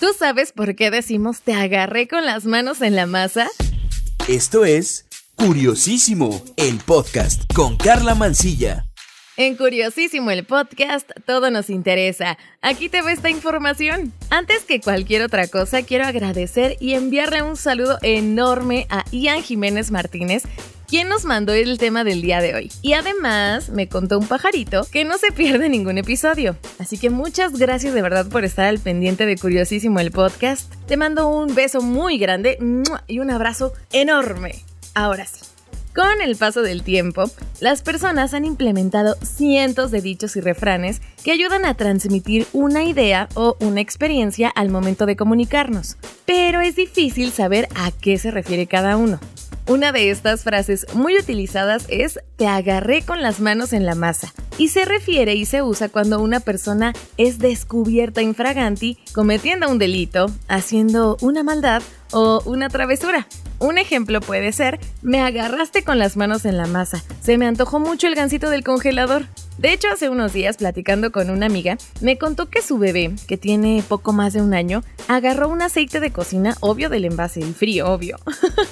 ¿Tú sabes por qué decimos te agarré con las manos en la masa? Esto es Curiosísimo, el podcast con Carla Mancilla. En Curiosísimo el podcast, todo nos interesa. Aquí te ve esta información. Antes que cualquier otra cosa, quiero agradecer y enviarle un saludo enorme a Ian Jiménez Martínez, quien nos mandó el tema del día de hoy. Y además me contó un pajarito que no se pierde ningún episodio. Así que muchas gracias de verdad por estar al pendiente de Curiosísimo el podcast. Te mando un beso muy grande y un abrazo enorme. Ahora sí. Con el paso del tiempo, las personas han implementado cientos de dichos y refranes que ayudan a transmitir una idea o una experiencia al momento de comunicarnos, pero es difícil saber a qué se refiere cada uno. Una de estas frases muy utilizadas es te agarré con las manos en la masa y se refiere y se usa cuando una persona es descubierta infraganti cometiendo un delito, haciendo una maldad o una travesura. Un ejemplo puede ser, me agarraste con las manos en la masa, se me antojó mucho el gansito del congelador. De hecho, hace unos días, platicando con una amiga, me contó que su bebé, que tiene poco más de un año, agarró un aceite de cocina, obvio del envase, el frío, obvio,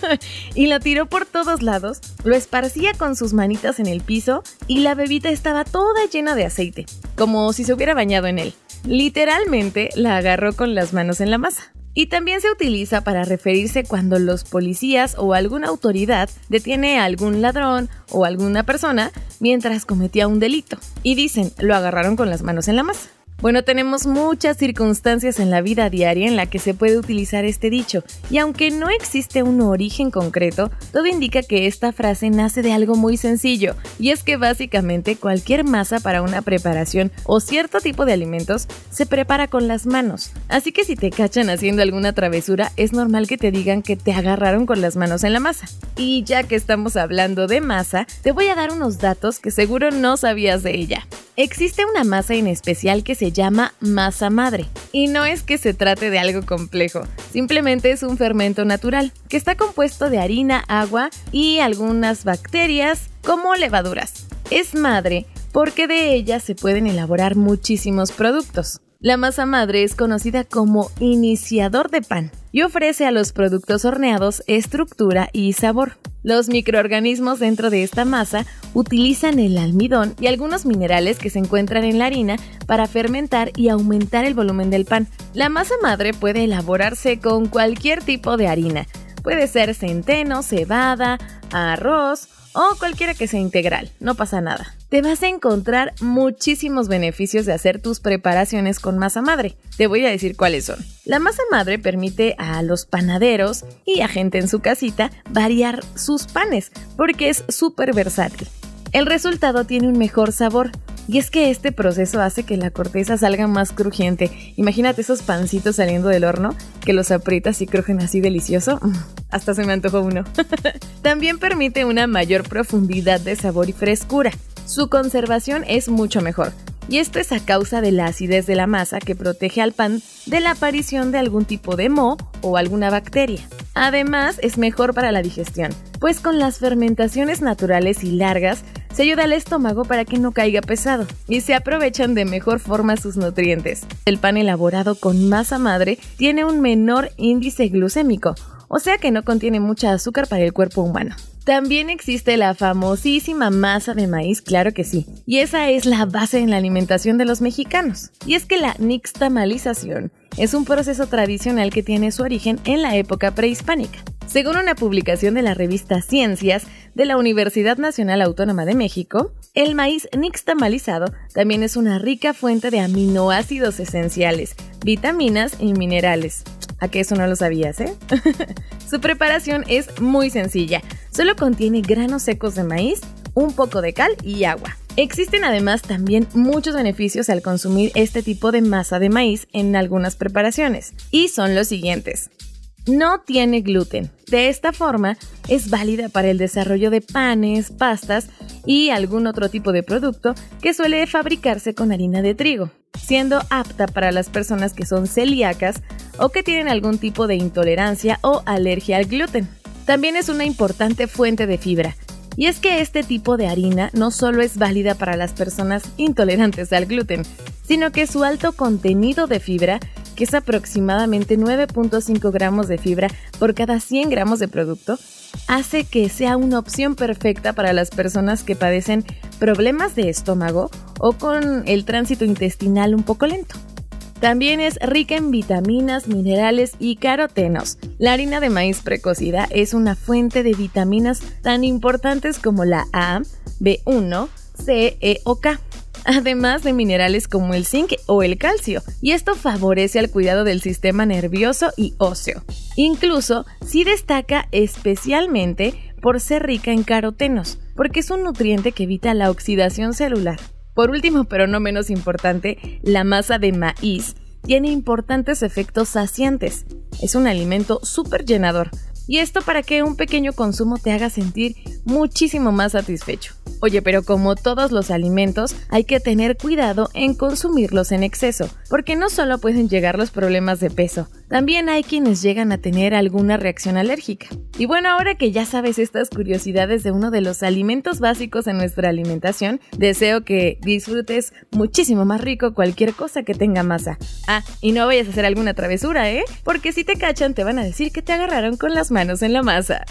y lo tiró por todos lados, lo esparcía con sus manitas en el piso y la bebita estaba toda llena de aceite, como si se hubiera bañado en él. Literalmente la agarró con las manos en la masa. Y también se utiliza para referirse cuando los policías o alguna autoridad detiene a algún ladrón o alguna persona mientras cometía un delito. Y dicen, lo agarraron con las manos en la masa. Bueno, tenemos muchas circunstancias en la vida diaria en la que se puede utilizar este dicho, y aunque no existe un origen concreto, todo indica que esta frase nace de algo muy sencillo, y es que básicamente cualquier masa para una preparación o cierto tipo de alimentos se prepara con las manos. Así que si te cachan haciendo alguna travesura, es normal que te digan que te agarraron con las manos en la masa. Y ya que estamos hablando de masa, te voy a dar unos datos que seguro no sabías de ella. Existe una masa en especial que se llama masa madre. Y no es que se trate de algo complejo, simplemente es un fermento natural, que está compuesto de harina, agua y algunas bacterias como levaduras. Es madre porque de ella se pueden elaborar muchísimos productos. La masa madre es conocida como iniciador de pan y ofrece a los productos horneados estructura y sabor. Los microorganismos dentro de esta masa utilizan el almidón y algunos minerales que se encuentran en la harina para fermentar y aumentar el volumen del pan. La masa madre puede elaborarse con cualquier tipo de harina. Puede ser centeno, cebada, arroz o cualquiera que sea integral, no pasa nada. Te vas a encontrar muchísimos beneficios de hacer tus preparaciones con masa madre. Te voy a decir cuáles son. La masa madre permite a los panaderos y a gente en su casita variar sus panes porque es súper versátil. El resultado tiene un mejor sabor, y es que este proceso hace que la corteza salga más crujiente. Imagínate esos pancitos saliendo del horno, que los aprietas y crujen así delicioso. Mm, hasta se me antojó uno. También permite una mayor profundidad de sabor y frescura. Su conservación es mucho mejor. Y esto es a causa de la acidez de la masa que protege al pan de la aparición de algún tipo de moho o alguna bacteria. Además, es mejor para la digestión, pues con las fermentaciones naturales y largas se ayuda al estómago para que no caiga pesado y se aprovechan de mejor forma sus nutrientes. El pan elaborado con masa madre tiene un menor índice glucémico, o sea que no contiene mucha azúcar para el cuerpo humano. También existe la famosísima masa de maíz, claro que sí, y esa es la base en la alimentación de los mexicanos. Y es que la nixtamalización es un proceso tradicional que tiene su origen en la época prehispánica. Según una publicación de la revista Ciencias de la Universidad Nacional Autónoma de México, el maíz nixtamalizado también es una rica fuente de aminoácidos esenciales, vitaminas y minerales. ¿A qué eso no lo sabías, eh? Su preparación es muy sencilla. Solo contiene granos secos de maíz, un poco de cal y agua. Existen además también muchos beneficios al consumir este tipo de masa de maíz en algunas preparaciones, y son los siguientes. No tiene gluten. De esta forma, es válida para el desarrollo de panes, pastas y algún otro tipo de producto que suele fabricarse con harina de trigo, siendo apta para las personas que son celíacas o que tienen algún tipo de intolerancia o alergia al gluten. También es una importante fuente de fibra. Y es que este tipo de harina no solo es válida para las personas intolerantes al gluten, sino que su alto contenido de fibra que es aproximadamente 9.5 gramos de fibra por cada 100 gramos de producto, hace que sea una opción perfecta para las personas que padecen problemas de estómago o con el tránsito intestinal un poco lento. También es rica en vitaminas, minerales y carotenos. La harina de maíz precocida es una fuente de vitaminas tan importantes como la A, B1, C, E o K además de minerales como el zinc o el calcio, y esto favorece al cuidado del sistema nervioso y óseo. Incluso si destaca especialmente por ser rica en carotenos, porque es un nutriente que evita la oxidación celular. Por último, pero no menos importante, la masa de maíz tiene importantes efectos saciantes. Es un alimento súper llenador. Y esto para que un pequeño consumo te haga sentir muchísimo más satisfecho. Oye, pero como todos los alimentos, hay que tener cuidado en consumirlos en exceso, porque no solo pueden llegar los problemas de peso, también hay quienes llegan a tener alguna reacción alérgica. Y bueno, ahora que ya sabes estas curiosidades de uno de los alimentos básicos en nuestra alimentación, deseo que disfrutes muchísimo más rico cualquier cosa que tenga masa. Ah, y no vayas a hacer alguna travesura, ¿eh? Porque si te cachan te van a decir que te agarraron con las manos en la masa.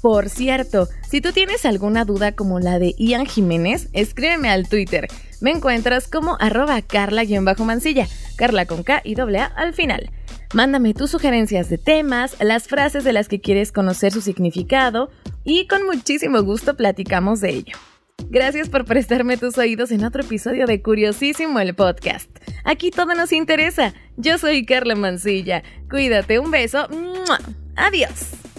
Por cierto, si tú tienes alguna duda como la de Ian Jiménez, escríbeme al Twitter. Me encuentras como arroba carla-mancilla, carla con K y doble A al final. Mándame tus sugerencias de temas, las frases de las que quieres conocer su significado y con muchísimo gusto platicamos de ello. Gracias por prestarme tus oídos en otro episodio de Curiosísimo el podcast. Aquí todo nos interesa. Yo soy Carla Mancilla. Cuídate, un beso. Adiós.